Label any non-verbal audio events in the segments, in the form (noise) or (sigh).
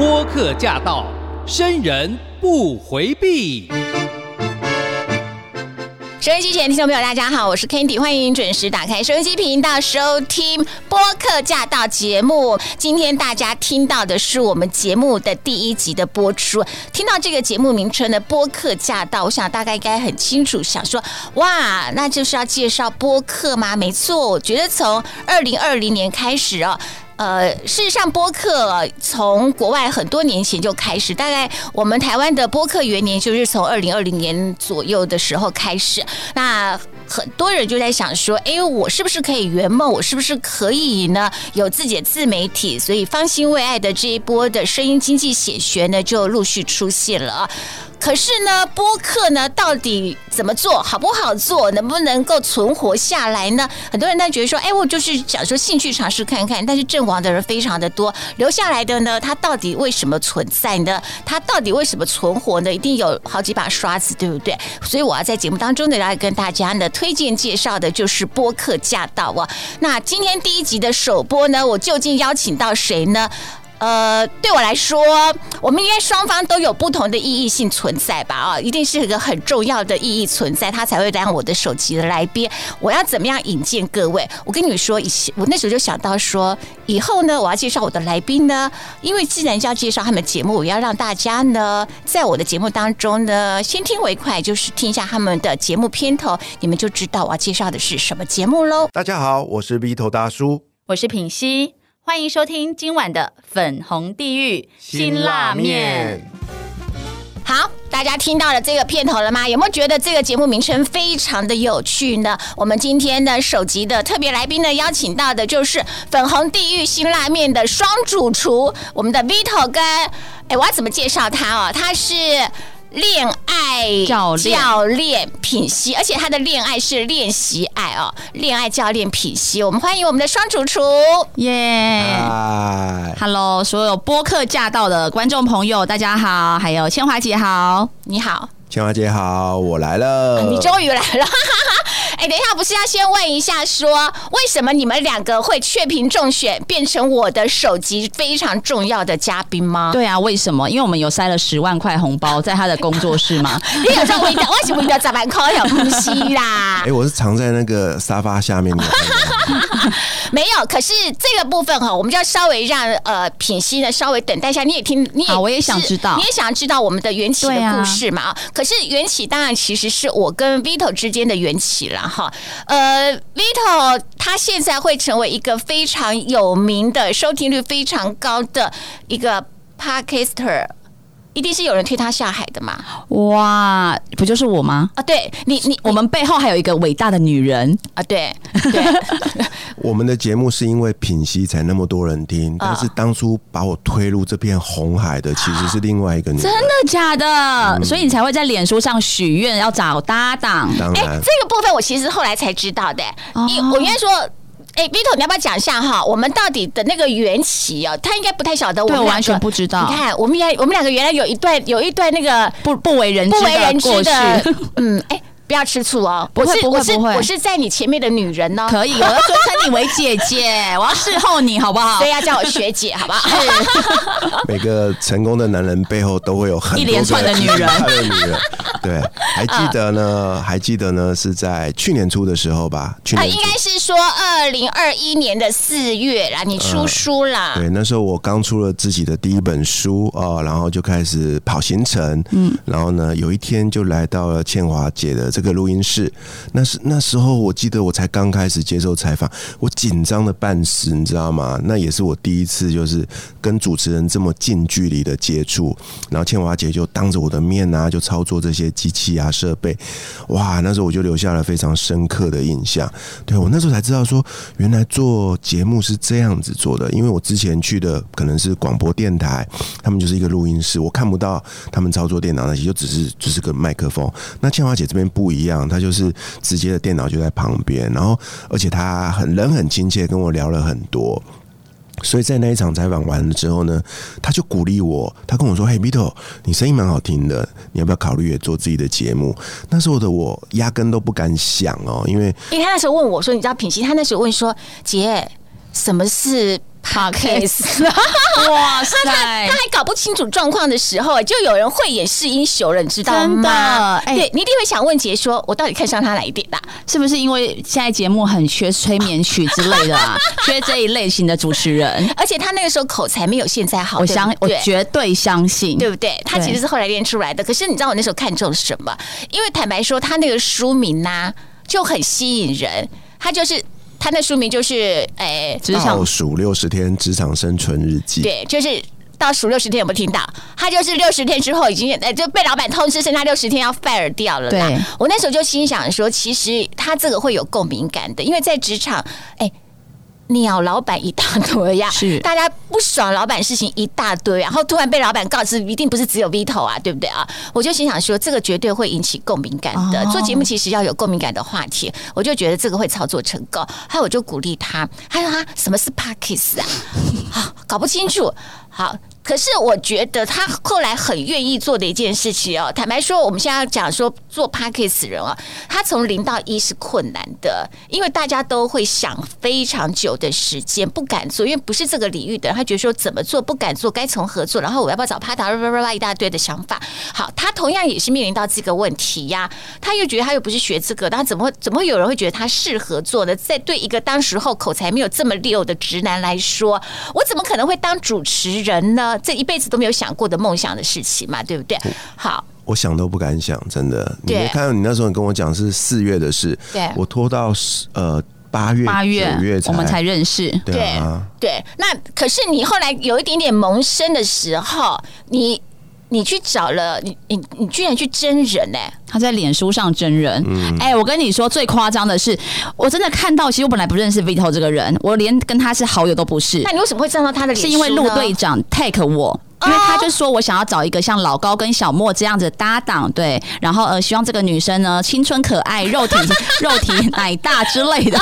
播客驾到，生人不回避。收音机前的听众朋友，大家好，我是 Candy，欢迎准时打开收音机频道收听播客驾到节目。今天大家听到的是我们节目的第一集的播出。听到这个节目名称的播客驾到，我想大概应该很清楚，想说哇，那就是要介绍播客吗？没错，我觉得从二零二零年开始哦。呃，事实上，播客从国外很多年前就开始，大概我们台湾的播客元年就是从二零二零年左右的时候开始。那很多人就在想说，哎，我是不是可以圆梦？我是不是可以呢？有自己的自媒体？所以，方兴未艾的这一波的声音经济写学呢，就陆续出现了。可是呢，播客呢，到底怎么做好不好做，能不能够存活下来呢？很多人都觉得说，哎，我就是想说兴趣尝试看看。但是阵亡的人非常的多，留下来的呢，他到底为什么存在呢？他到底为什么存活呢？一定有好几把刷子，对不对？所以我要在节目当中呢，来跟大家呢推荐介绍的就是播客驾到啊。那今天第一集的首播呢，我究竟邀请到谁呢？呃，对我来说，我们应该双方都有不同的意义性存在吧？啊，一定是一个很重要的意义存在，他才会当我的手机的来宾。我要怎么样引荐各位？我跟你说，以前我那时候就想到说，以后呢，我要介绍我的来宾呢，因为既然要介绍他们节目，我要让大家呢，在我的节目当中呢，先听为快，就是听一下他们的节目片头，你们就知道我要介绍的是什么节目喽。大家好，我是 V 头大叔，我是品溪。欢迎收听今晚的粉红地狱辛辣面。好，大家听到了这个片头了吗？有没有觉得这个节目名称非常的有趣呢？我们今天的首集的特别来宾呢，邀请到的就是粉红地狱辛辣面的双主厨，我们的 Vito 跟哎，我要怎么介绍他哦？他是。恋爱教练。教练品析，而且他的恋爱是练习爱哦。恋爱教练品析，我们欢迎我们的双主厨。耶！Hello，所有播客驾到的观众朋友，大家好，还有千华姐好，你好，千华姐好，我来了，你终于来了。(laughs) 哎，等一下，不是要先问一下，说为什么你们两个会确评中选，变成我的首集非常重要的嘉宾吗？对啊，为什么？因为我们有塞了十万块红包在他的工作室吗？(laughs) 你有时候为为什么要砸板块有呼吸啦？(laughs) 哎，我是藏在那个沙发下面的。没有，可是这个部分哈，我们就要稍微让呃品熙呢稍微等待一下。你也听，你也我也想知道，你也想知道我们的缘起的故事嘛？啊，可是缘起当然其实是我跟 Vito 之间的缘起了。哈，呃，Vito 他现在会成为一个非常有名的、收听率非常高的一个 Podcaster。一定是有人推他下海的嘛？哇，不就是我吗？啊，对你，你我们背后还有一个伟大的女人啊！对 (laughs) 对，我们的节目是因为品析才那么多人听，但是当初把我推入这片红海的其实是另外一个女人，真的假的？所以你才会在脸书上许愿要找搭档。当然，这个部分我其实后来才知道的。你我应该说。哎，Vito，你要不要讲一下哈？我们到底的那个缘起哦，他应该不太晓得。我完全不知道。你看，我们原我们两个原来有一段有一段那个不不为人不为人知的，(laughs) 嗯，哎。不要吃醋哦！不会不会不会，我是在你前面的女人呢。可以，我要尊称你为姐姐，我要侍候你好不好？所以要叫我学姐，好不好？(laughs) (laughs) (laughs) 每个成功的男人背后都会有很一连串的女人。女人，对，还记得呢？还记得呢？是在去年初的时候吧？去年应该是说二零二一年的四月啦，你出书啦。对，那时候我刚出了自己的第一本书啊，然后就开始跑行程。嗯，然后呢，有一天就来到了倩华姐的这。这个录音室，那是那时候，我记得我才刚开始接受采访，我紧张的半死，你知道吗？那也是我第一次，就是跟主持人这么近距离的接触。然后倩华姐就当着我的面啊，就操作这些机器啊设备，哇！那时候我就留下了非常深刻的印象。对我那时候才知道说，原来做节目是这样子做的。因为我之前去的可能是广播电台，他们就是一个录音室，我看不到他们操作电脑那些，就只是只是个麦克风。那倩华姐这边不。不一样，他就是直接的电脑就在旁边，然后而且他很人很亲切，跟我聊了很多。所以在那一场采访完了之后呢，他就鼓励我，他跟我说：“嘿，Vito，你声音蛮好听的，你要不要考虑也做自己的节目？”那时候的我压根都不敢想哦，因为因为他那时候问我说：“你知道品析？他那时候问说，姐，什么是 Podcast，(laughs) 哇塞！他还搞不清楚状况的时候，就有人慧眼识英雄了，你知道吗？真的哎对你一定会想问杰说，我到底看上他哪一点的、是不是因为现在节目很缺催眠曲之类的啊？(laughs) 缺这一类型的主持人？而且他那个时候口才没有现在好，我相我对绝对相信，对不对？他其实是后来练出来的。可是你知道我那时候看中什么？因为坦白说，他那个书名呐、就很吸引人。他就是他那书名就是，哎、职场倒数六十天职场生存日记。对，就是。倒数六十天有没有听到？他就是六十天之后已经呃就被老板通知，剩下六十天要 fire 掉了啦。对我那时候就心想说，其实他这个会有共鸣感的，因为在职场，哎。鸟老板一大堆呀，是大家不爽老板事情一大堆，然后突然被老板告知，一定不是只有 V 头啊，对不对啊？我就心想说，这个绝对会引起共鸣感的。哦做节目其实要有共鸣感的话题，我就觉得这个会操作成功。还有我就鼓励他，他说他什么是 Parkes 啊？好，搞不清楚。好，可是我觉得他后来很愿意做的一件事情哦。坦白说，我们现在要讲说做 p a c k a g e 人啊，他从零到一是困难的，因为大家都会想非常久的时间，不敢做，因为不是这个领域的，他觉得说怎么做不敢做，该从何做，然后我要不要找 p a t a 一大堆的想法。好，他同样也是面临到这个问题呀，他又觉得他又不是学这个，那怎么会怎么会有人会觉得他适合做呢？在对一个当时候口才没有这么溜的直男来说，我怎么可能会当主持人呢？这一辈子都没有想过的梦想的事情嘛，对不对？好，我想都不敢想，真的。你对。没看到你那时候你跟我讲是四月的事，对。我拖到十呃八月八月九月我们才认识，对啊，对，那可是你后来有一点点萌生的时候，你你去找了你你你居然去真人哎、他在脸书上真人。嗯哎、我跟你说，最夸张的是，我真的看到，其实我本来不认识 Vito 这个人，我连跟他是好友都不是那，你为什么会站到他的脸？是因为陆队长 take 我。因为他就说我想要找一个像老高跟小莫这样子的搭档，对，然后呃，希望这个女生呢青春可爱、肉体 (laughs) 肉体奶大之类的，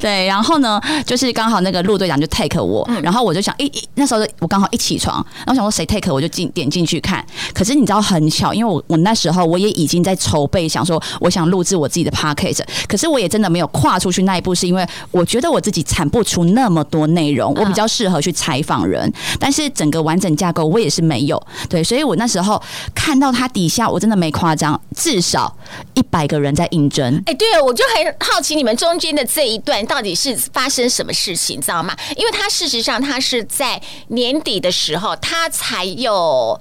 对，然后呢，就是刚好那个陆队长就 take 我，然后我就想，一、一那时候我刚好一起床，然后想说谁 take 我就进点进去看，可是你知道很巧，因为我我那时候我也已经在筹备，想说我想录制我自己的 podcast，可是我也真的没有跨出去那一步，是因为我觉得我自己产不出那么多内容，我比较适合去采访人，但是整个完整架构我也是没有，对，所以我那时候看到他底下，我真的没夸张，至少一百个人在应征。哎、对，我就很好奇你们中间的这一段到底是发生什么事情，知道吗？因为他事实上他是在年底的时候，他才有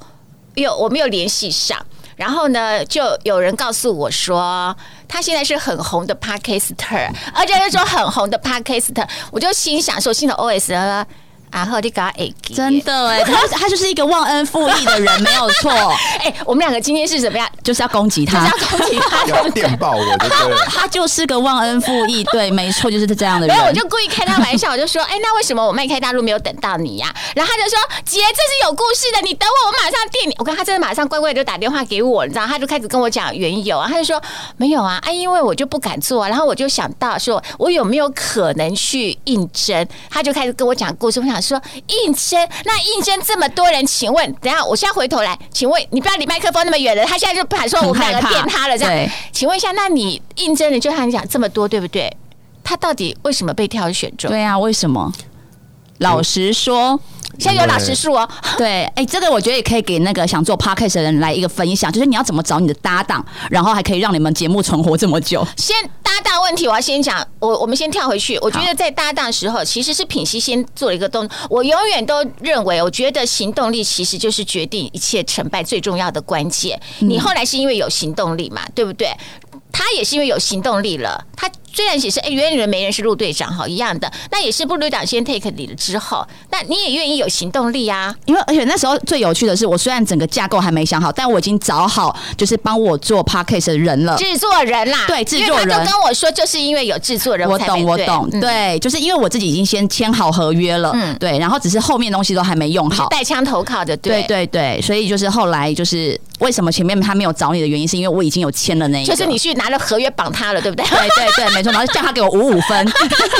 有我没有联系上。然后呢，就有人告诉我说，他现在是很红的 podcaster，而且是说很红的 podcaster，我就心想说，心的 OS 啊，然后你给他 A 真的哎、(laughs) 他他就是一个忘恩负义的人，没有错，(laughs) 哎、我们两个今天是怎么样？就是要攻击就是他要。攻击他，(laughs) 要？电爆我就对了。他就是个忘恩负义，对，没错，就是这样的人然。后我就故意开他玩笑，我就说：“哎，那为什么我迈开大陆没有等到你呀、然后他就说：“姐，这是有故事的，你等我，我马上电你。”我看他真的马上乖乖地就打电话给我，你知道，他就开始跟我讲缘由啊，他就说：“没有啊，啊，因为我就不敢做、啊。”然后我就想到说，我有没有可能去应征？他就开始跟我讲故事。我想说，应征那应征这么多人，请问，等下我现在回头来，请问你不要离麦克风那么远了，他现在就喊说我们两个电他了，这样。请问一下，那你应征的就像你讲这么多，对不对？他到底为什么被挑选中？对啊，为什么？老实说，现在有老实数哦，(laughs) 对，哎、这个我觉得也可以给那个想做 podcast 的人来一个分享，就是你要怎么找你的搭档，然后还可以让你们节目存活这么久。先搭档问题，我要先讲，我我们先跳回去。我觉得在搭档的时候，其实是品熙先做了一个动作。我永远都认为，我觉得行动力其实就是决定一切成败最重要的关键。你后来是因为有行动力嘛，对不对？他也是因为有行动力了，他虽然也是哎，原来人没人是陆队长哈一样的，那也是陆队长先 take 你了之后，那你也愿意有行动力啊？因为而且那时候最有趣的是，我虽然整个架构还没想好，但我已经找好就是帮我做 podcast 的人了。制作人啦，对制作人。他就跟我说，就是因为有制作人，我懂，我懂，嗯对，就是因为我自己已经先签好合约了，嗯。对，然后只是后面东西都还没用好，带枪投靠的，对。对对，所以就是后来就是为什么前面他没有找你的原因，是因为我已经有签了那一个，就是你去拿了合约绑他了，对不对？对对对，没错，然后叫他给我五五分，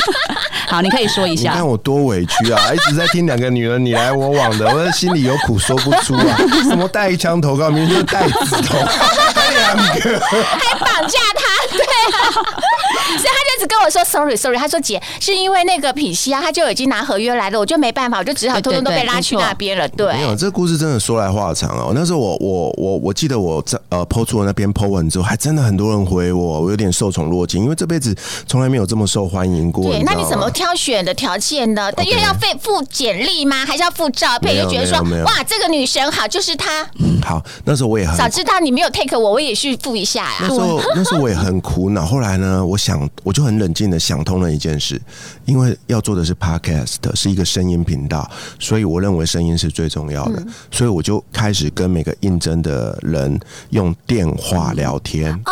(laughs) 好，你可以说一下你看。我多委屈啊！一直在听两个女人你来我往的，我的心里有苦说不出啊。什么带枪投靠，明明就是带子投靠，两个。还绑架他，对 (laughs) 所以他就一直跟我说 sorry sorry，他说姐是因为那个品西啊，他就已经拿合约来了，我就没办法，我就只好通通都被拉去那边了。对，没有，这个故事真的说来话长哦。那时候我我我我记得我在呃抛出了那篇 po 文之后，还真的很多人回我，我有点受宠若惊，因为这辈子从来没有这么受欢迎过。对，那你怎么挑选的条件呢因为要费付简历吗？还是要付照片？就觉得说哇，这个女神好，就是她。好？那时候我也很早知道你没有 take 我，我也去付一下呀。那时候那时候我也很苦恼，后来呢，我想我就很冷静的想通了一件事，因为要做的是 podcast，是一个声音频道，所以我认为声音是最重要的，所以我就开始跟每个应征的人用电话聊天。哦，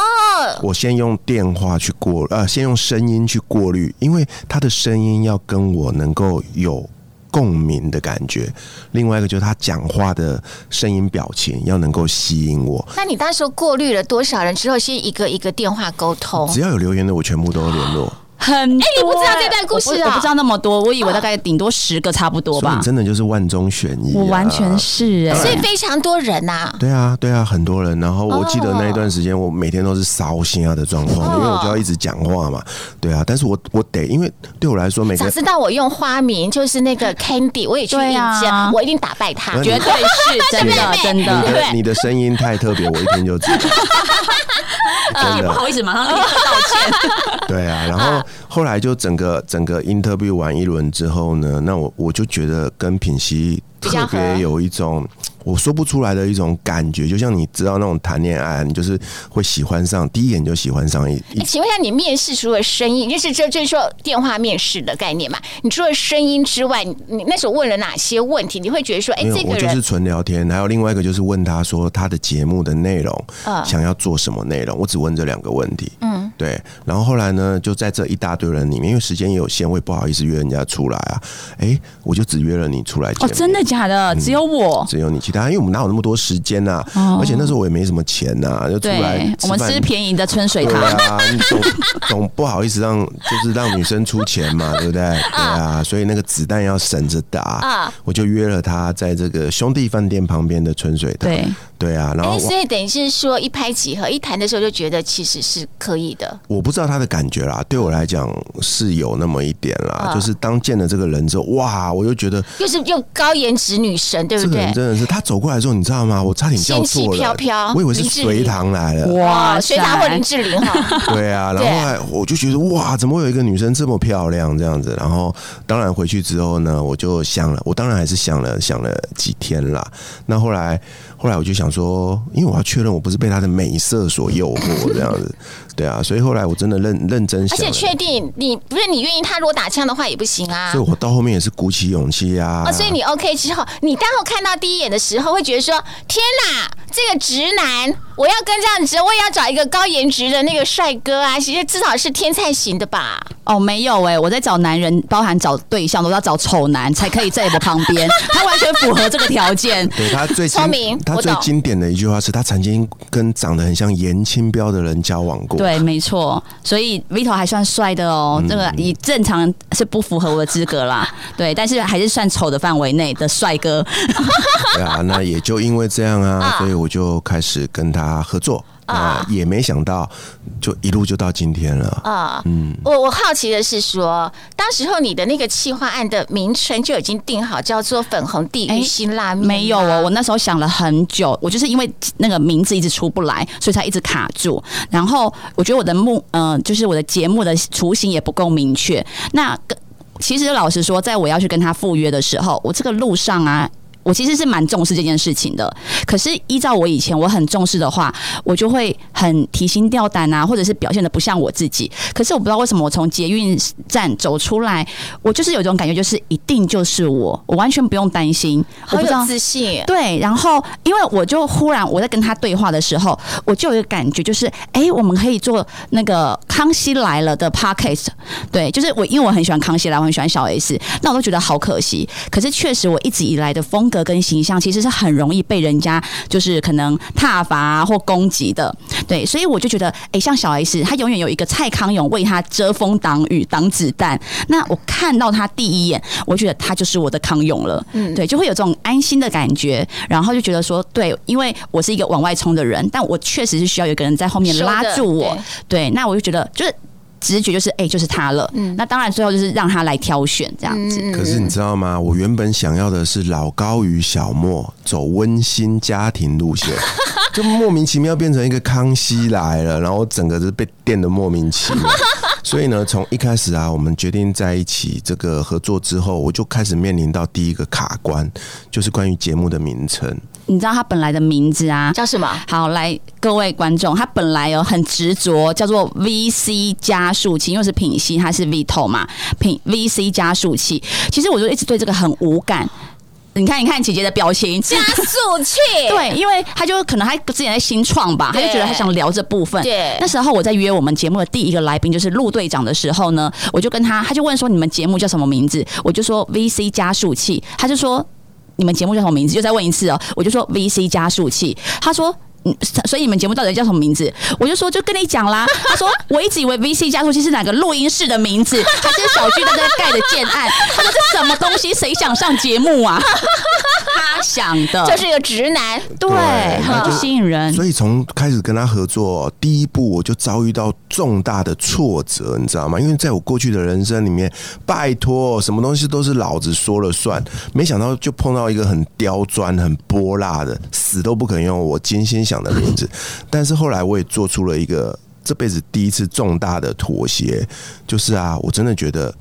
我先用电话去过呃，先用声音去过滤，因为他的声音要跟我能够有。共鸣的感觉，另外一个就是他讲话的声音表情要能够吸引我，那你当时过滤了多少人之后，先一个一个电话沟通只？要有留言的，我全部都联络。很哎，你不知道这段故事啊我不我不知道那么多，我以为大概顶多十个差不多吧。真的就是万中选一、啊，我完全是哎、所以非常多人呐、对啊，对啊，很多人。然后我记得那一段时间，我每天都是烧心啊的状况，因为我就要一直讲话嘛。对啊，但是我我得，因为对我来说，每个早知道我用花名就是那个 Candy，我也去对应啊征，我一定打败他。那绝对是 (laughs) 真的真你的。对的你的声音太特别，我一听就知道。(laughs) 真的，不好意思，马上立刻道歉。(laughs) 对啊。然后后来就整个整个 interview 完一轮之后呢，那我我就觉得跟品熙特别有一种我说不出来的一种感觉，就像你知道那种谈恋爱，你就是会喜欢上，第一眼就喜欢上一请问一下，你面试除了声音，就是这就是说电话面试的概念嘛？你除了声音之外，你你那时候问了哪些问题？你会觉得说，哎、这个我就是人纯聊天，还有另外一个就是问他说他的节目的内容，嗯想要做什么内容，我只问这两个问题。嗯，对。然后后来呢，就在这一大堆人里面，因为时间也有限，我也不好意思约人家出来啊。哎，我就只约了你出来哦，真的假的？只有我。只有你，其他因为我们哪有那么多时间呐、哦而且那时候我也没什么钱呐、就出来对，我们吃便宜的春水对堂。啊，你总总不好意思让就是让女生出钱嘛，对不对？对啊，所以那个子弹要省着打啊我就约了他在这个兄弟饭店旁边的春水堂。对对啊，然哎、后我所以等于是说一拍即合，一谈的时候就觉得其实是可以的。我不知道他的感觉啦，对我来讲是有那么一点啦，啊就是当见了这个人之后，哇，我就觉得又是又高颜值女神，对不对这个人？真的是他走过来之后，你知道吗？我差点叫错了飘了，飘我以为是隋唐来了。哇，塞隋唐或林志玲哈，(laughs) 对啊，然后对后来我就觉得哇，怎么会有一个女生这么漂亮这样子？然后当然回去之后呢，我就想了，我当然还是想了想了几天啦。那后来后来我就想说，因为我要确认我不是被他的美色所诱惑这样子，(laughs) 对啊，所以后来我真的认认真想，而且确定你不是你愿意他如果打枪的话也不行啊所以。我到后面也是鼓起勇气啊。哦，所以你 OK 之后，你待会看到第一眼的时候，会觉得说：“天哪，这个直男，我要跟这样子，我也要找一个高颜值的那个帅哥啊，其实至少是天才型的吧？哦，没有哎、我在找男人，包含找对象都要找丑男才可以在我旁边，(laughs) 他完全符合这个条件。对他最经聪明他最经典的一句话是他曾经跟长得很像严清标的人交往过。对，没错，所以 Vito 还算帅的哦，这个以正常是不符合我的资格啦。对，但是还是算丑的范围内的帅哥。(laughs) 对啊，那也就因为这样啊，(laughs) 啊所以我就开始跟他合作。啊那也没想到，就一路就到今天了。啊、嗯，我我好奇的是说，当时候你的那个企划案的名称就已经定好，叫做“粉红地狱哎辛拉面”没有哦，我那时候想了很久，我就是因为那个名字一直出不来，所以才一直卡住。然后我觉得我的目，呃，就是我的节目的雏形也不够明确。那跟其实老实说，在我要去跟他赴约的时候，我这个路上啊。我其实是蛮重视这件事情的，可是依照我以前我很重视的话，我就会很提心吊胆啊，或者是表现的不像我自己。可是我不知道为什么，我从捷运站走出来，我就是有一种感觉，就是一定就是我，我完全不用担心。我好不知道有自信。对，然后因为我就忽然我在跟他对话的时候，我就有一个感觉，就是哎、诶我们可以做那个《康熙来了》的 podcast。对，就是我因为我很喜欢康熙来，我很喜欢小 S，那我都觉得好可惜。可是确实我一直以来的风格跟形象，其实是很容易被人家就是可能挞伐、啊、或攻击的。对，所以我就觉得，哎、像小 S，他永远有一个蔡康永为他遮风挡雨、挡子弹。那我看到他第一眼，我觉得他就是我的康永了，嗯，对，就会有这种安心的感觉，然后就觉得说，对，因为我是一个往外冲的人，但我确实是需要有一个人在后面拉住我对，对，那我就觉得就是。直觉就是哎、就是他了。嗯那当然最后就是让他来挑选这样子。可是你知道吗？我原本想要的是老高与小莫走温馨家庭路线，(laughs) 就莫名其妙变成一个康熙来了，然后整个是被电的莫名其妙。所以呢，从一开始啊，我们决定在一起这个合作之后，我就开始面临到第一个卡关，就是关于节目的名称。你知道他本来的名字啊？叫什么？好，来各位观众，他本来有很执着，叫做 VC 加速器，因为是品系，它是 Vito 嘛，品 VC 加速器。其实我就一直对这个很无感。你看，你看姐姐的表情，加速器，(laughs) 对，因为他就可能他之前在新创吧，他就觉得他想聊这部分。对那时候我在约我们节目的第一个来宾就是陆队长的时候呢，我就跟他，他就问说你们节目叫什么名字？我就说 VC 加速器，他就说你们节目叫什么名字？就再问一次哦，我就说 VC 加速器，他说。嗯，所以你们节目到底叫什么名字？我就说就跟你讲啦。他说我一直以为 VC 加速器是哪个录音室的名字，还是小巨蛋在盖的建案。他说这什么东西？谁想上节目啊？他想的，就是一个直男。对，很不吸引人。所以从开始跟他合作第一步，我就遭遇到重大的挫折，你知道吗？因为在我过去的人生里面，拜托，什么东西都是老子说了算，没想到就碰到一个很刁钻、很泼辣的，死都不肯用我精心想的名字。但是后来我也做出了一个这辈子第一次重大的妥协，就是啊，我真的觉得。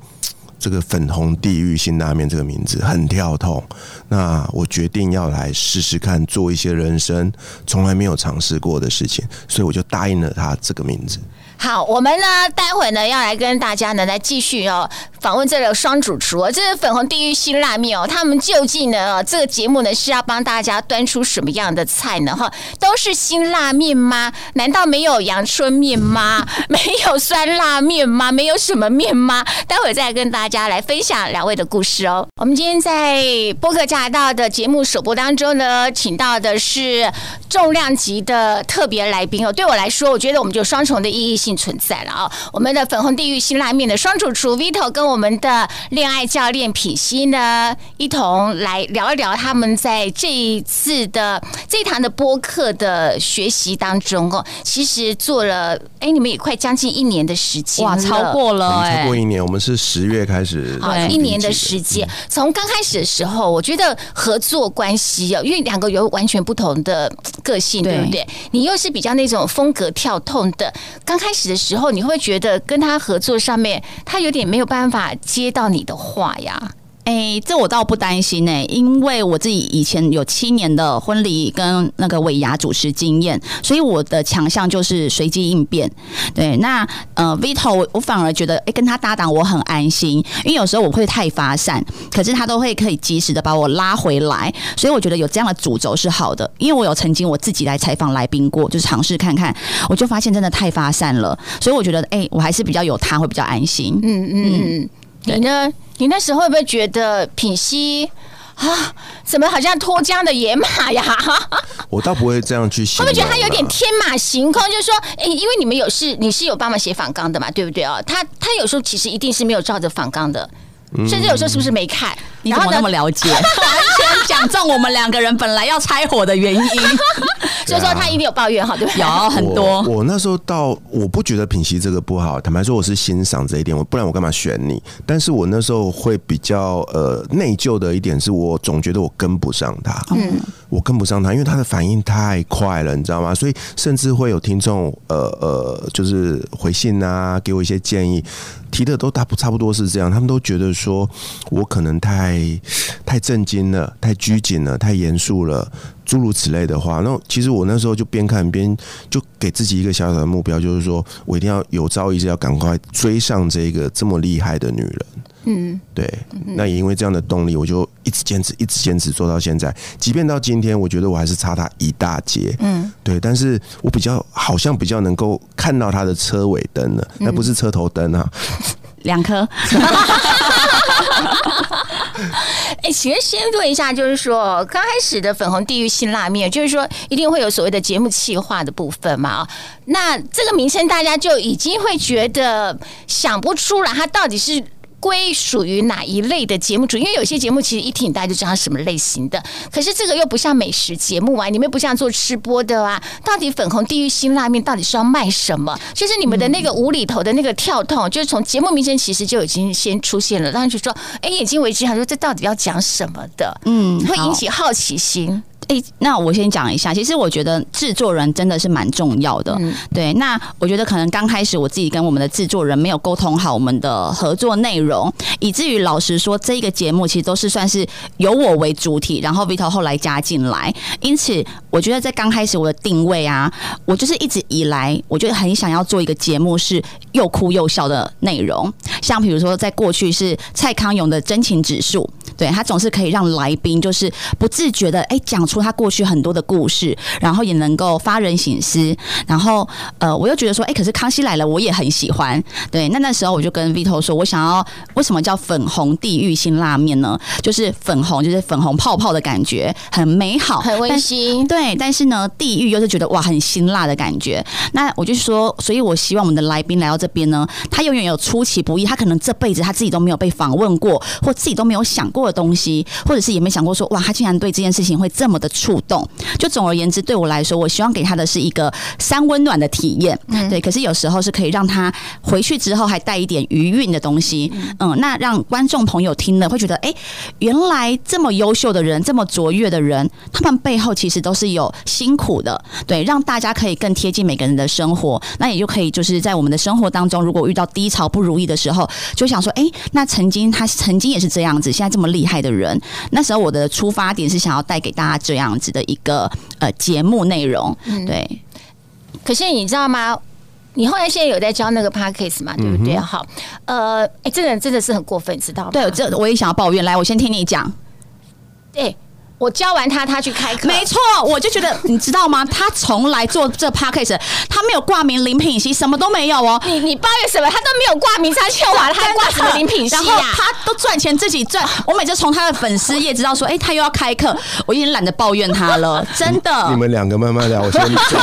这个粉红地狱辛拉面这个名字很跳痛，那我决定要来试试看，做一些人生从来没有尝试过的事情，所以我就答应了他这个名字。好，我们呢，待会呢要来跟大家呢来继续哦访问这个双主厨，这是粉红地狱辛辣面哦，他们究竟呢、这个节目呢是要帮大家端出什么样的菜呢？哈，都是辛辣面吗？难道没有阳春面吗？(laughs) 没有酸辣面吗？没有什么面吗？待会再跟大家来分享两位的故事哦。我们今天在播客驾到的节目首播当中呢，请到的是重量级的特别来宾哦。对我来说，我觉得我们就双重的意义性存在了啊、我们的粉红地狱辛辣面的双主厨 Vito 跟我们的恋爱教练品熙呢，一同来聊一聊他们在这一次的这一堂的播客的学习当中哦，其实做了哎，你们也快将近一年的时间哇，超过了超过一年，我们是十月开始好，一年的时间，从刚开始的时候，我觉得合作关系哦，因为两个有完全不同的个性，对。对不对？你又是比较那种风格跳动的，刚开始的时候，你会觉得跟他合作上面，他有点没有办法接到你的话呀？哎、这我倒不担心哎、因为我自己以前有七年的婚礼跟那个尾牙主持经验，所以我的强项就是随机应变。对，那呃，Vito 我我反而觉得，哎、跟他搭档我很安心，因为有时候我会太发散，可是他都会可以及时的把我拉回来，所以我觉得有这样的主轴是好的。因为我有曾经我自己来采访来宾过，就是尝试看看，我就发现真的太发散了，所以我觉得，哎、我还是比较有他会比较安心。嗯嗯嗯，你呢？你那时候会不会觉得品溪啊，怎么好像脱缰的野马呀？(laughs) 我倒不会这样去形容啦。会不会觉得他有点天马行空？就是说，哎、因为你们有是你是有帮忙写访纲的嘛，对不对哦？他他有时候其实一定是没有照着访纲的，甚至有时候是不是没看？你怎么那么了解？(laughs) 完全讲中我们两个人本来要拆伙的原因，(laughs) 所以说他一定有抱怨哈，对不对？有很多。我。我那时候到，我不觉得品熙这个不好，坦白说我是欣赏这一点，我不然我干嘛选你？但是我那时候会比较呃内疚的一点是我总觉得我跟不上他，嗯，我跟不上他，因为他的反应太快了，你知道吗？所以甚至会有听众呃呃就是回信啊，给我一些建议，提的都大不差不多是这样，他们都觉得说我可能太太震惊了，太拘谨了，太严肃了。诸如此类的话，那其实我那时候就边看边就给自己一个小小的目标，就是说我一定要有朝一日要赶快追上这个这么厉害的女人。嗯，对，那也因为这样的动力，我就一直坚持，一直坚持做到现在。即便到今天，我觉得我还是差他一大截。嗯，对，但是我比较好像比较能够看到他的车尾灯了，那不是车头灯啊。两颗，(laughs) 哈 (laughs) 哎，其实先问一下，就是说刚开始的粉红地狱辛辣面，就是说一定会有所谓的节目企划的部分嘛？啊，那这个名称大家就已经会觉得想不出来，它到底是。归属于哪一类的节目组？因为有些节目其实一听大家就知道什么类型的，可是这个又不像美食节目啊，你们不像做吃播的啊。到底粉红地狱辛辣面到底是要卖什么？就是你们的那个无厘头的那个跳动，就是从节目名称其实就已经先出现了，然后就说：“哎，眼睛为之，他说这到底要讲什么的？”嗯，会引起好奇心。哎，那我先讲一下，其实我觉得制作人真的是蛮重要的。对，那我觉得可能刚开始我自己跟我们的制作人没有沟通好我们的合作内容，以至于老实说，这一个节目其实都是算是由我为主体，然后 Vito 后来加进来。因此，我觉得在刚开始我的定位啊，我就是一直以来，我觉得很想要做一个节目是又哭又笑的内容，像比如说在过去是蔡康永的真情指数。对他总是可以让来宾就是不自觉的哎讲出他过去很多的故事，然后也能够发人省思。然后呃，我又觉得说哎，可是康熙来了我也很喜欢。对，那那时候我就跟 Vito 说，我想要为什么叫粉红地狱辛辣面呢？就是粉红，就是粉红泡泡的感觉，很美好，很温馨。对，但是呢，地狱又是觉得哇很辛辣的感觉。那我就说，所以我希望我们的来宾来到这边呢，他永远有出其不意，他可能这辈子他自己都没有被访问过，或自己都没有想过。的东西，或者是也没想过说哇，他竟然对这件事情会这么的触动。就总而言之，对我来说，我希望给他的是一个三温暖的体验。嗯，对。可是有时候是可以让他回去之后还带一点余韵的东西。嗯，那让观众朋友听了会觉得，哎，原来这么优秀的人，这么卓越的人，他们背后其实都是有辛苦的。对，让大家可以更贴近每个人的生活。那也就可以就是在我们的生活当中，如果遇到低潮不如意的时候，就想说，哎，那曾经他曾经也是这样子，现在这么厉害的人，那时候我的出发点是想要带给大家这样子的一个呃节目内容，对。可是你知道吗？你后来现在有在教那个 p a c k a s e 嘛？对不对？好，呃，哎，这个人真的是很过分，你知道吗？对，这我也想要抱怨。来，我先听你讲。对。我教完他，他去开课。没错，我就觉得，你知道吗？他从来做这 p a c k a g e 他没有挂名林品熙，什么都没有哦。你你八月什么？他都没有挂名，他签完了，还挂什么林品熙然后他都赚钱自己赚。我每次从他的粉丝页知道说，哎，他又要开课，我已经懒得抱怨他了，真的。你们两个慢慢聊，我先 (laughs) 走。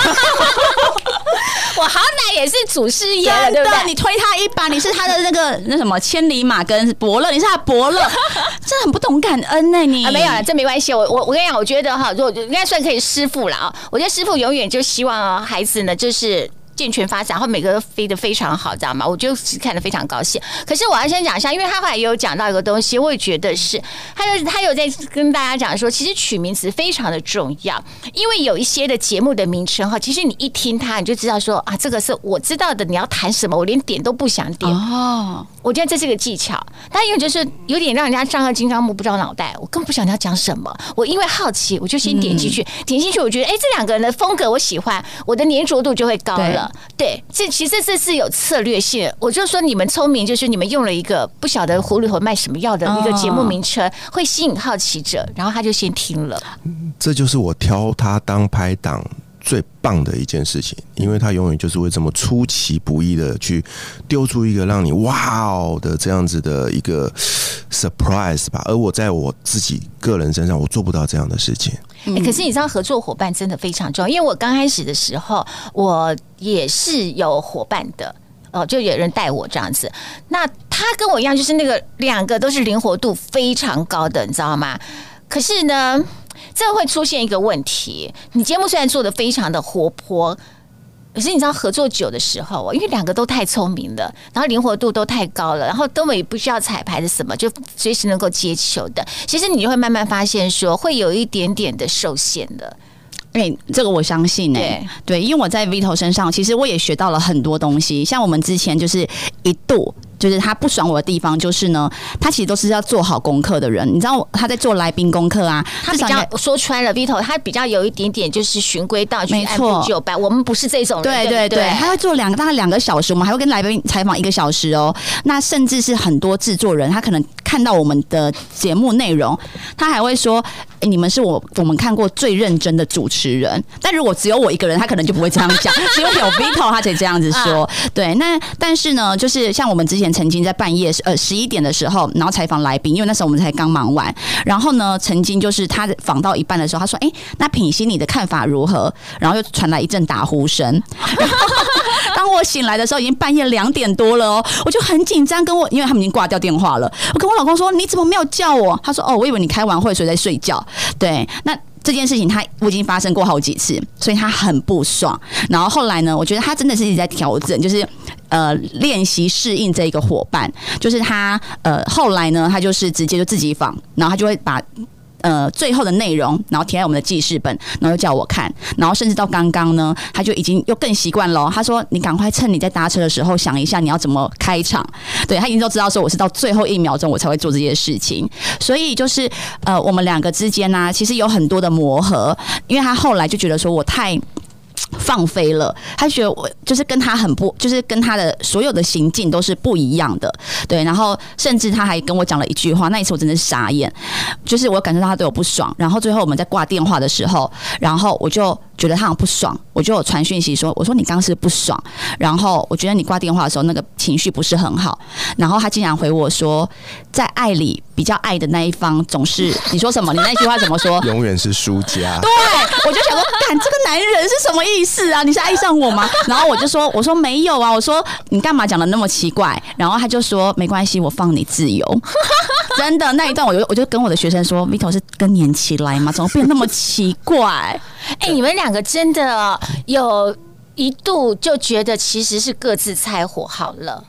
我好歹也是祖师爷了，对不对？你推他一把，你是他的那个 (laughs) 那什么千里马跟伯乐，你是他伯乐，(laughs) 真的很不懂感恩呢。你啊没有了，这没关系。我我我跟你讲，我觉得哈，如果应该算可以师傅了啊。我觉得师傅永远就希望孩子呢，就是。健全发展，然后每个都飞得非常好，知道吗？我就看得非常高兴。可是我要先讲一下，因为他后来也有讲到一个东西，我也觉得是，他有他有在跟大家讲说，其实取名词非常的重要，因为有一些的节目的名称哈，其实你一听它，你就知道说啊，这个是我知道的，你要谈什么，我连点都不想点哦。我觉得这是个技巧，但因为就是有点让人家上个金刚木不着脑袋，我更不晓得要讲什么。我因为好奇，我就先点进去，点进去，我觉得哎，这两个人的风格我喜欢，我的粘着度就会高了。对，这其实这是有策略性。我就说你们聪明，就是你们用了一个不晓得葫芦头卖什么药的一个节目名称，会吸引好奇者，然后他就先听了。这就是我挑他当拍档最棒的一件事情，因为他永远就是会这么出其不意的去丢出一个让你哇哦的这样子的一个 surprise 吧。而我在我自己个人身上，我做不到这样的事情。可是你知道，合作伙伴真的非常重要。因为我刚开始的时候，我也是有伙伴的，哦，就有人带我这样子。那他跟我一样，就是那个两个都是灵活度非常高的，你知道吗？可是呢，这会出现一个问题：你节目虽然做的非常的活泼。可是你知道合作久的时候，因为两个都太聪明了，然后灵活度都太高了，然后根本也不需要彩排的什么，就随时能够接球的。其实你就会慢慢发现，说会有一点点的受限的。哎，这个我相信哎，对，因为我在 Vito 身上，其实我也学到了很多东西。像我们之前就是一度。就是他不爽我的地方，就是呢，他其实都是要做好功课的人。你知道他在做来宾功课啊，他比较说穿了，Vito 他比较有一点点就是循规蹈矩、按部就班。我们不是这种人，对对对，他会做两个大概两个小时，我们还会跟来宾采访一个小时哦。那甚至是很多制作人，他可能看到我们的节目内容，他还会说：“你们是我我们看过最认真的主持人。”但如果只有我一个人，他可能就不会这样讲。(laughs) 只有有 Vito 他才这样子说。(laughs) 对，那但是呢，就是像我们之前。曾经在半夜呃十一点的时候，然后采访来宾，因为那时候我们才刚忙完。然后呢，曾经就是他访到一半的时候，他说：“哎，那品心你的看法如何？”然后又传来一阵打呼声。(laughs) 当我醒来的时候，已经半夜两点多了哦，我就很紧张，跟我因为他们已经挂掉电话了，我跟我老公说：“你怎么没有叫我？”他说：“哦，我以为你开完会所以在睡觉。”对，那。这件事情他我已经发生过好几次，所以他很不爽。然后后来呢，我觉得他真的是一直在调整，就是呃练习适应这一个伙伴。就是他呃后来呢，他就是直接就自己仿，然后他就会把。呃，最后的内容，然后填在我们的记事本，然后又叫我看，然后甚至到刚刚呢，他就已经又更习惯了。他说：“你赶快趁你在搭车的时候想一下你要怎么开场。”对他已经都知道说我是到最后一秒钟我才会做这些事情，所以就是呃，我们两个之间呢，其实有很多的磨合，因为他后来就觉得说我太。放飞了，他觉得我就是跟他很不，就是跟他的所有的行径都是不一样的，对。然后甚至他还跟我讲了一句话，那一次我真的是傻眼，就是我感受到他对我不爽。然后最后我们在挂电话的时候，然后我就觉得他很不爽，我就传讯息说：“我说你刚是不爽，然后我觉得你挂电话的时候那个情绪不是很好。”然后他竟然回我说：“在爱里比较爱的那一方总是你说什么？你那句话怎么说？(laughs) 永远是输家。(laughs) ”对，我就想说，干这个男人是什么意思？啊，你是爱上我吗？(laughs) 然后我就说，我说没有啊，我说你干嘛讲的那么奇怪？然后他就说没关系，我放你自由。(laughs) 真的那一段，我就我就跟我的学生说，Vito 是更年期来吗？怎么变那么奇怪？哎，你们两个真的有一度就觉得其实是各自猜火好了。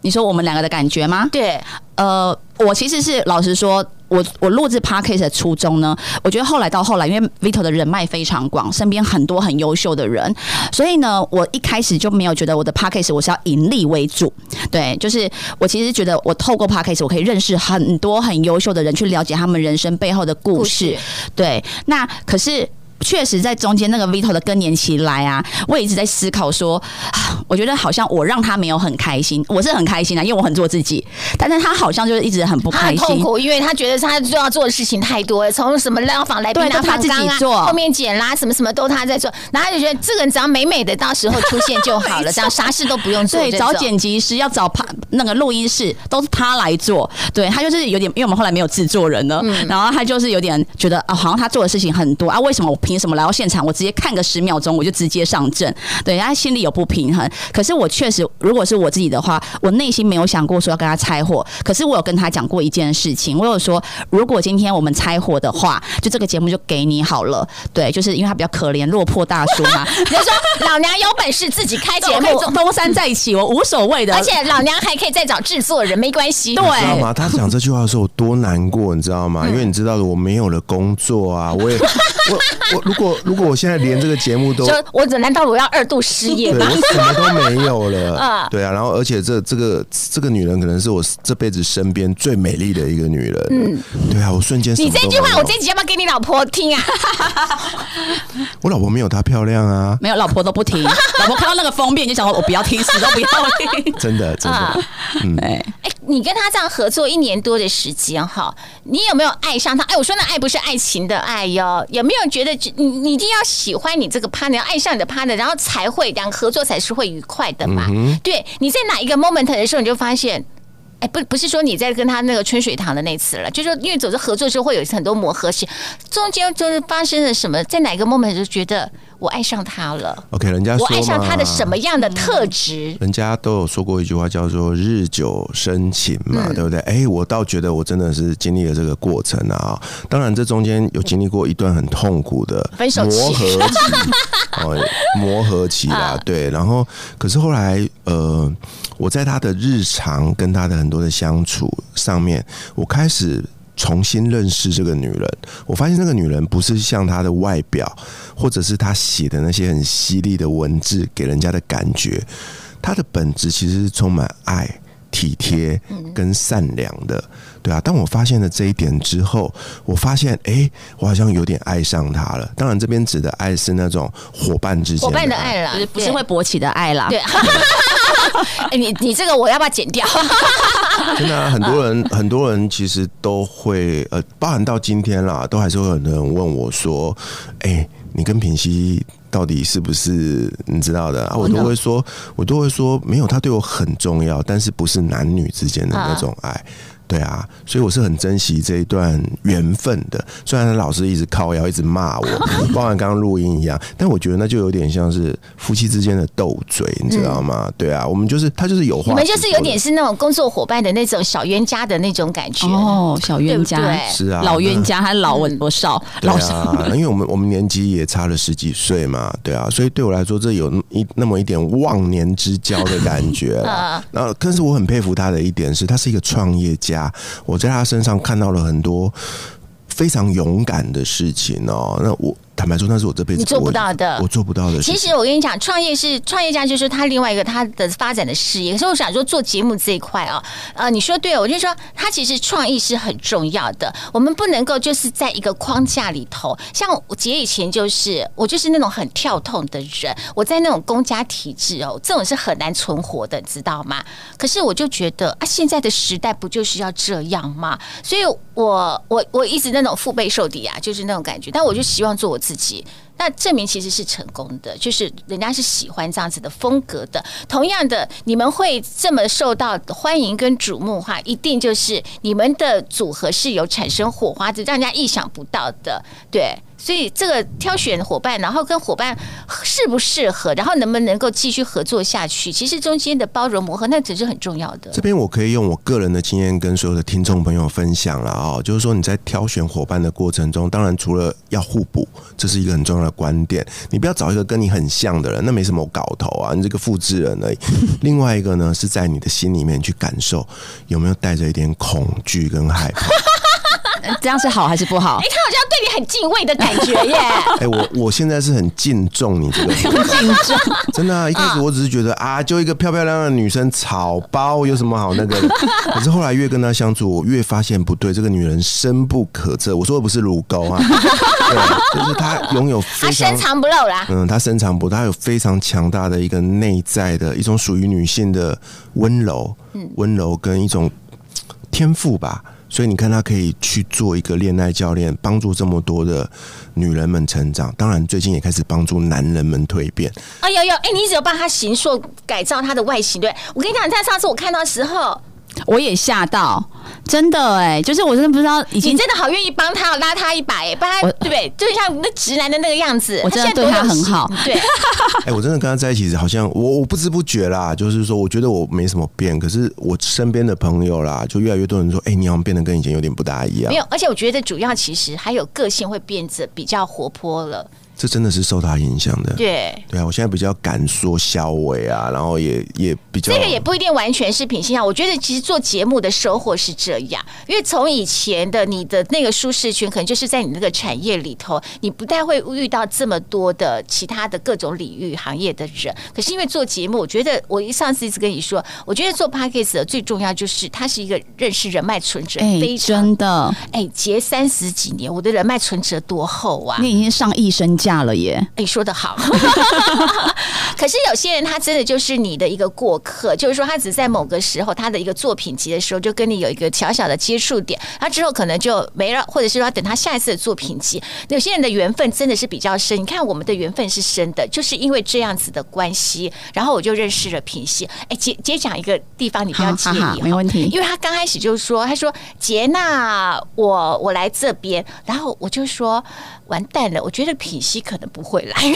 你说我们两个的感觉吗？对，呃，我其实是老实说。我我录制 podcast 的初衷呢，我觉得后来到后来，因为 Vito 的人脉非常广，身边很多很优秀的人，所以呢，我一开始就没有觉得我的 podcast 我是要盈利为主，对，就是我其实觉得我透过 podcast 我可以认识很多很优秀的人，去了解他们人生背后的故事，对，那可是。确实，在中间那个 Vito 的更年期来啊，我也一直在思考说，(sighs) 我觉得好像我让他没有很开心，我是很开心啊，因为我很做自己，但是他好像就是一直很不开心，痛苦，因为他觉得他就要做的事情太多了，从什么量访来宾啊，他自己做，后面剪啦，什么什么都他在做，然后他就觉得这个人只要美美的到时候出现就好了，(laughs) 这样啥事都不用做，对，找剪辑师要找拍那个录音室都是他来做，对他就是有点，因为我们后来没有制作人了，然后他就是有点觉得啊，好像他做的事情很多啊，为什么我凭什么来到现场？我直接看个十秒钟，我就直接上阵。对，他心里有不平衡。可是我确实，如果是我自己的话，我内心没有想过说要跟他拆伙。可是我有跟他讲过一件事情，我有说，如果今天我们拆伙的话，就这个节目就给你好了。对，就是因为他比较可怜，落魄大叔嘛。就说老娘有本事自己开节目，东山再起，我无所谓的。而且老娘还可以再找制作人，没关系。对，知道吗？他讲这句话的时候，我多难过，你知道吗？因为你知道的，我没有了工作啊，我也 (laughs) 我我如果如果我现在连这个节目都，我难道我要二度失业吗？我什么都 (laughs) 没有了啊！对啊，然后而且这这个这个女人可能是我这辈子身边最美丽的一个女人。嗯，对啊，我瞬间你这句话，我这集要不要给你老婆听啊？(laughs) 我老婆没有她漂亮啊，没有老婆都不听，(laughs) 老婆看到那个封面就想我不要听，死都不要听。真的真的，嗯，哎，你跟他这样合作一年多的时间哈，你有没有爱上他？哎，我说那爱不是爱情的爱哟，有没有觉得你你一定要喜欢你这个 partner，爱上你的 partner，然后才会两个合作才是会愉快的嘛？对，你在哪一个 moment 的时候，你就发现，哎，不不是说你在跟他那个春水堂的那次了，就是因为总是合作之后会有很多磨合期，中间就是发生了什么，在哪个 moment 就觉得。我爱上他了。OK，人家我爱上他的什么样的特质？人家都有说过一句话，叫做“日久生情”嘛，对不对？哎，我倒觉得我真的是经历了这个过程啊。当然，这中间有经历过一段很痛苦的磨合期，(laughs) 哦，磨合期啦。对，然后可是后来，呃，我在他的日常跟他的很多的相处上面，我开始。重新认识这个女人，我发现这个女人不是像她的外表，或者是她写的那些很犀利的文字给人家的感觉，她的本质其实是充满爱、体贴跟善良的，对啊。当我发现了这一点之后，我发现，哎，我好像有点爱上他了。当然，这边指的爱是那种伙伴之间伙伴的爱啦，不是会勃起的爱啦。对，(laughs) 哎，你你这个我要不要剪掉？(laughs) 真的，很多人很多人其实都会呃，包含到今天啦，都还是会很多人问我说：“哎，你跟品熙到底是不是你知道的啊？我都会说，我都会说，没有，他对我很重要，但是不是男女之间的那种爱。对啊，所以我是很珍惜这一段缘分的。虽然老师一直靠腰，一直骂我，(laughs) 包含刚刚录音一样，但我觉得那就有点像是夫妻之间的斗嘴，你知道吗？对啊，我们就是他就是有话，你们就是有点是那种工作伙伴的那种小冤家的那种感觉哦，小冤家是啊，老冤家还老我多少？老少啊，因为我们我们年纪也差了十几岁嘛，对啊，所以对我来说，这有一那么一点忘年之交的感觉了。然 (laughs) 后，但是我很佩服他的一点是，他是一个创业家。我在他身上看到了很多非常勇敢的事情哦。那我。坦白说，那是我这辈子你做不到的，我做不到的。其实我跟你讲，创业是创业家，就是他另外一个他的发展的事业。所以我想说，做节目这一块啊，呃，你说对，我就说他其实创意是很重要的。我们不能够就是在一个框架里头。像姐以前就是我就是那种很跳痛的人，我在那种公家体制哦，这种是很难存活的，知道吗？可是我就觉得啊，现在的时代不就是要这样吗？所以我我我一直那种腹背受敌啊，就是那种感觉。但我就希望做我。自己，那证明其实是成功的，就是人家是喜欢这样子的风格的。同样的，你们会这么受到欢迎跟瞩目，哈，一定就是你们的组合是有产生火花的，让人家意想不到的，对。所以这个挑选伙伴，然后跟伙伴适不适合，然后能不能够继续合作下去，其实中间的包容磨合，那只是很重要的。这边我可以用我个人的经验跟所有的听众朋友分享了啊，就是说你在挑选伙伴的过程中，当然除了要互补，这是一个很重要的观点，你不要找一个跟你很像的人，那没什么搞头啊，你这个复制人而已。(laughs) 另外一个呢，是在你的心里面去感受有没有带着一点恐惧跟害怕。这样是好还是不好？哎，他好像对你很敬畏的感觉耶！(laughs) 哎，我我现在是很敬重你这个，(laughs) 敬重，(laughs) 真的。一开始我只是觉得啊，就一个漂漂亮亮的女生，草包有什么好那个？可是后来越跟她相处，我越发现不对，这个女人深不可测。我说的不是乳沟啊，对，就是她拥有非常深藏不露啦。嗯，她深藏不露，她有非常强大的一个内在的一种属于女性的温柔，嗯，温柔跟一种天赋吧。所以你看，他可以去做一个恋爱教练，帮助这么多的女人们成长。当然，最近也开始帮助男人们蜕变。哎呦呦，哎，你只有帮他形塑、改造他的外形，对？我跟你讲，在上次我看到的时候。我也吓到，真的哎，就是我真的不知道，已经真的好愿意帮他拉他一把哎，帮他对不对？就像那直男的那个样子，我真的对他很好。对，(laughs) 哎，我真的跟他在一起，好像我我不知不觉啦，就是说，我觉得我没什么变，可是我身边的朋友啦，就越来越多人说，哎，你好像变得跟以前有点不大一样。没有，而且我觉得主要其实还有个性会变得比较活泼了。这真的是受他影响的，对对啊，我现在比较敢说肖伟啊，然后也也比较这个也不一定完全是品性啊。我觉得其实做节目的收获是这样，因为从以前的你的那个舒适圈，可能就是在你那个产业里头，你不太会遇到这么多的其他的各种领域行业的人。可是因为做节目，我觉得我一上次一直跟你说，我觉得做 p a c k a g e 的最重要就是它是一个认识人脉存折，非常真的哎，结三十几年，我的人脉存折多厚啊！你已经上亿身。嫁了耶！哎，说的好。(laughs) 可是有些人他真的就是你的一个过客，就是说他只在某个时候他的一个作品集的时候就跟你有一个小小的接触点，他之后可能就没了，或者是说等他下一次的作品集。有些人的缘分真的是比较深，你看我们的缘分是深的，就是因为这样子的关系，然后我就认识了品系。哎，姐姐讲一个地方，你不要介意，没问题。因为他刚开始就说，他说杰娜，我我来这边，然后我就说。完蛋了，我觉得品熙可能不会来，(laughs) 因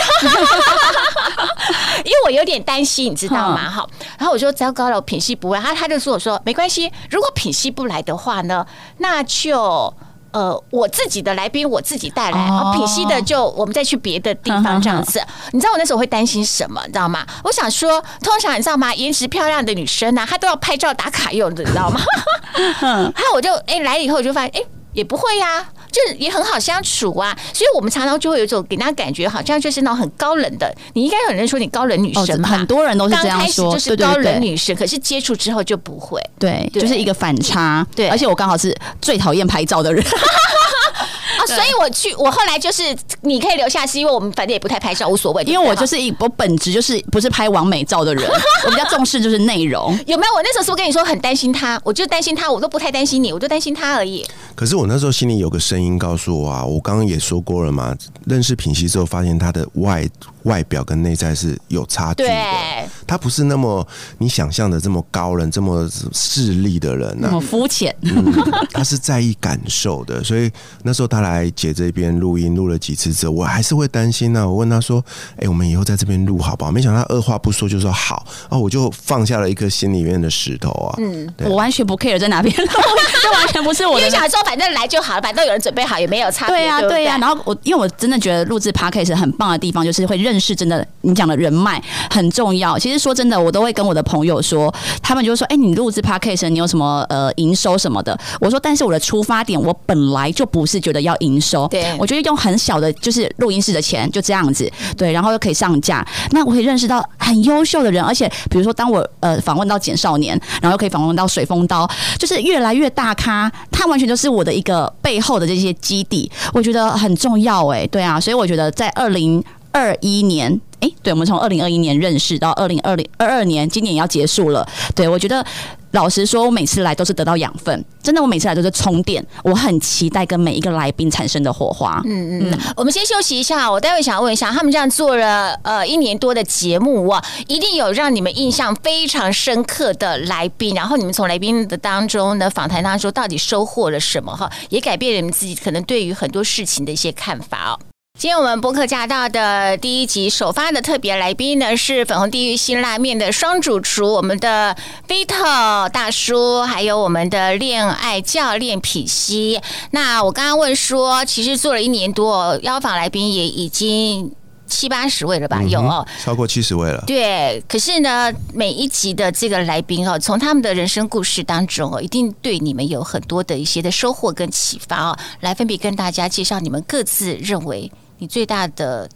为我有点担心，你知道吗？哈，然后我说糟糕了，品熙不会，他他就说我说没关系，如果品熙不来的话呢，那就呃我自己的来宾我自己带来，品熙的就我们再去别的地方 (laughs) 这样子。你知道我那时候会担心什么？你知道吗？我想说，通常你知道吗？颜值漂亮的女生啊，她都要拍照打卡用的，你知道吗？(laughs) 然后我就哎来了以后，我就发现哎也不会呀。就是也很好相处啊，所以我们常常就会有一种给大家感觉，好像就是那种很高冷的。你应该有人说你高冷女神吧？很多人都是这样说，就是高冷女神。可是接触之后就不会，对，就是一个反差。对，而且我刚好是最讨厌拍照的人。(laughs) 啊，所以我去，我后来就是你可以留下，是因为我们反正也不太拍照，无所谓。因为我就是一我本质就是不是拍完美照的人，我比较重视就是内容。(laughs) 有没有？我那时候是不是跟你说很担心他？我就担心他，我都不太担心你，我就担心他而已。可是我那时候心里有个声音告诉我啊，我刚刚也说过了嘛，认识品熙之后，发现他的外外表跟内在是有差距的。对，他不是那么你想象的这么高冷、这么势利的人呐、肤浅，他是在意感受的，所以那时候他来姐这边录音，录了几次之后，我还是会担心呢、我问他说：“哎、我们以后在这边录好不好？”没想到他二话不说就说好，哦，我就放下了一颗心里面的石头啊。嗯，对我完全不 care 在哪边录，这完全不是我的因为。想说反正来就好了，反正有人准备好，也没有差别。对呀、不对呀、然后我因为我真的觉得录制 podcast 很棒的地方，就是会认识真的你讲的人脉很重要。其实说真的，我都会跟我的朋友说，他们就说：“哎、你录制 podcast 你有什么呃营收什么的？”我说：“但是我的出发点，我本来就不是觉得要营收，对我觉得用很小的就是录音室的钱就这样子，对，然后又可以上架。那我可以认识到很优秀的人，而且比如说当我呃访问到简少年，然后又可以访问到水风刀，就是越来越大咖，他完全就是我的一个背后的这些基地，我觉得很重要哎、对啊，所以我觉得在二零二一年。哎，对，我们从二零二一年认识到二零二零二二年，今年也要结束了。对我觉得，老实说，我每次来都是得到养分，真的，我每次来都是充电。我很期待跟每一个来宾产生的火花。嗯嗯，我们先休息一下，我待会想问一下，他们这样做了呃一年多的节目哇，一定有让你们印象非常深刻的来宾，然后你们从来宾的当中呢访谈当中到底收获了什么哈，也改变了你们自己可能对于很多事情的一些看法哦。今天我们播客驾到的第一集首发的特别来宾呢是粉红地狱辛拉面的双主厨，我们的 Vito 大叔，还有我们的恋爱教练品西。那我刚刚问说，其实做了一年多，邀访来宾也已经七八十位了吧？有哦。超过七十位了。对，可是呢，每一集的这个来宾哦，从他们的人生故事当中哦，一定对你们有很多的一些的收获跟启发哦。来分别跟大家介绍你们各自认为你最大的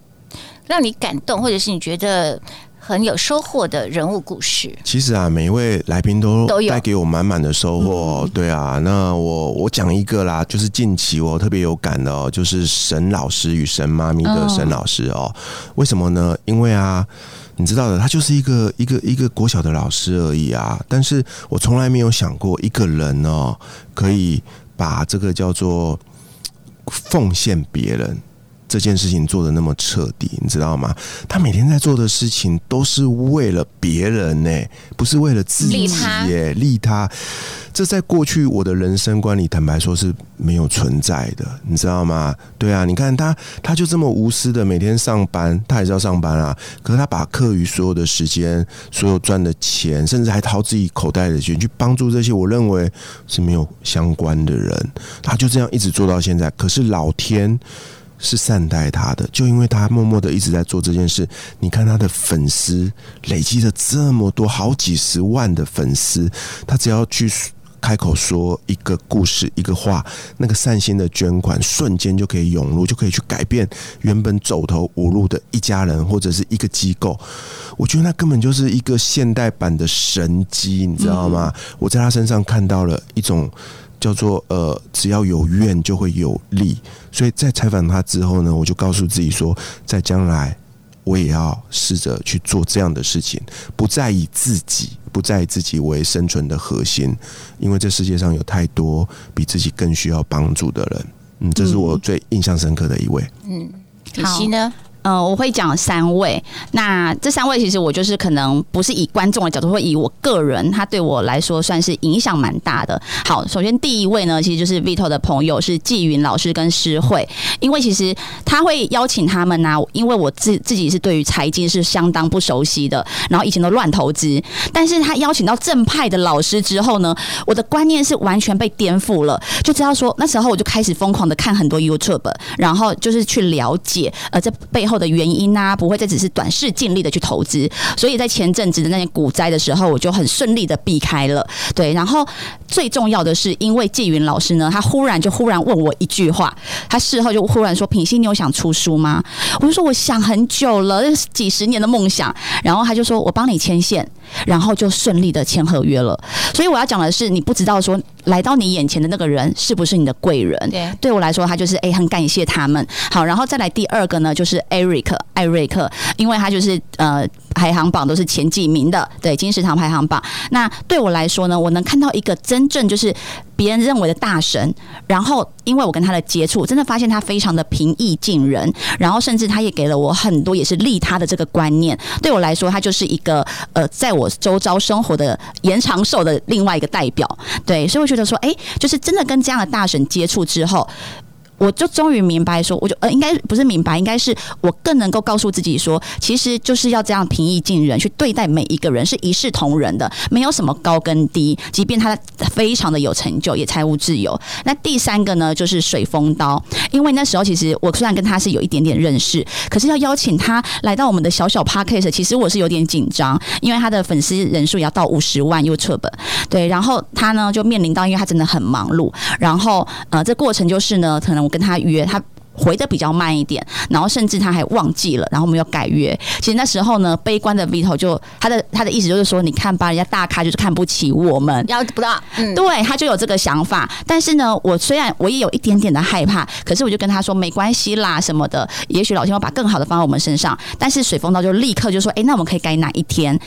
让你感动，或者是你觉得很有收获的人物故事。其实啊，每一位来宾都带给我满满的收获。对啊，那我我讲一个啦，就是近期我特别有感的哦，就是沈老师与沈妈咪的沈老师哦。为什么呢？因为啊。你知道的，他就是一个一个一个国小的老师而已啊。但是我从来没有想过，一个人哦，可以把这个叫做奉献别人这件事情做的那么彻底，你知道吗？他每天在做的事情都是为了别人呢、不是为了自己耶、利他。这在过去我的人生观里，坦白说是没有存在的，你知道吗？对啊，你看他，他就这么无私的每天上班，他也是要上班啊。可是他把课余所有的时间、所有赚的钱，甚至还掏自己口袋的钱去帮助这些我认为是没有相关的人，他就这样一直做到现在。可是老天。是善待他的，就因为他默默的一直在做这件事。你看他的粉丝累积了这么多，好几十万的粉丝，他只要去开口说一个故事、一个话，那个善心的捐款瞬间就可以涌入，就可以去改变原本走投无路的一家人或者是。一个机构。我觉得那根本就是。一个现代版的神机，你知道吗？我在他身上看到了一种。叫做呃，只要有愿就会有力，所以在采访他之后呢，我就告诉自己说，在将来我也要试着去做这样的事情，不再以自己，不再以自己为生存的核心，因为这世界上有太多比自己更需要帮助的人。嗯，这是我最印象深刻的一位。品西呢？嗯、我会讲三位。那这三位其实我就是可能不是以观众的角度，会以我个人，他对我来说算是影响蛮大的。好，首先第一位呢，其实就是 Vito 的朋友是纪云老师跟诗慧，因为其实他会邀请他们呐、因为我自自己是对于财经是相当不熟悉的，然后以前都乱投资，但是他邀请到正派的老师之后呢，我的观念是完全被颠覆了，就知道说那时候我就开始疯狂的看很多 YouTube，然后就是去了解呃这背后后的原因啊，不会再只是短视尽力的去投资，所以在前阵子的那些股灾的时候，我就很顺利的避开了。对，然后最重要的是，因为纪云老师呢，他忽然就忽然问我一句话，他事后就忽然说：“品心，你有想出书吗？”我就说：“我想很久了，几十年的梦想。”然后他就说：“我帮你牵线。”然后就顺利的签合约了。所以我要讲的是，你不知道说来到你眼前的那个人是不是你的贵人。对对我来说，他就是哎、很感谢他们。好，然后再来第二个呢，就是 Eric 艾瑞克，因为他就是呃排行榜都是前几名的，对金石堂排行榜。那对我来说呢，我能看到一个真正就是别人认为的大神，然后因为我跟他的接触，真的发现他非常的平易近人，然后甚至他也给了我很多也是利他的这个观念。对我来说，他就是一个呃，在我周遭生活的延长寿的另外一个代表。对，所以我觉得说，哎，就是真的跟这样的大神接触之后。我就终于明白，说我就呃，应该不是明白，应该是我更能够告诉自己说，其实就是要这样平易近人去对待每一个人，是一视同仁的，没有什么高跟低，即便他非常的有成就，也财务自由。那第三个呢，就是水风刀，因为那时候其实我虽然跟他是有一点点认识，可是要邀请他来到我们的小小 podcast，其实我是有点紧张，因为他的粉丝人数也要到五十万 YouTube，对，然后他呢就面临到，因为他真的很忙碌，然后呃，这过程就是呢，可能。跟他约，他回的比较慢一点，然后甚至他还忘记了，然后我们又改约。其实那时候呢，悲观的 Vito 就他的他的意思就是说，你看吧，人家大咖就是看不起我们，要不到，嗯，对他就有这个想法。但是呢，我虽然我也有一点点的害怕，可是我就跟他说没关系啦，什么的，也许老天会把更好的放在我们身上。但是水风刀就立刻就说，哎，那我们可以改哪一天？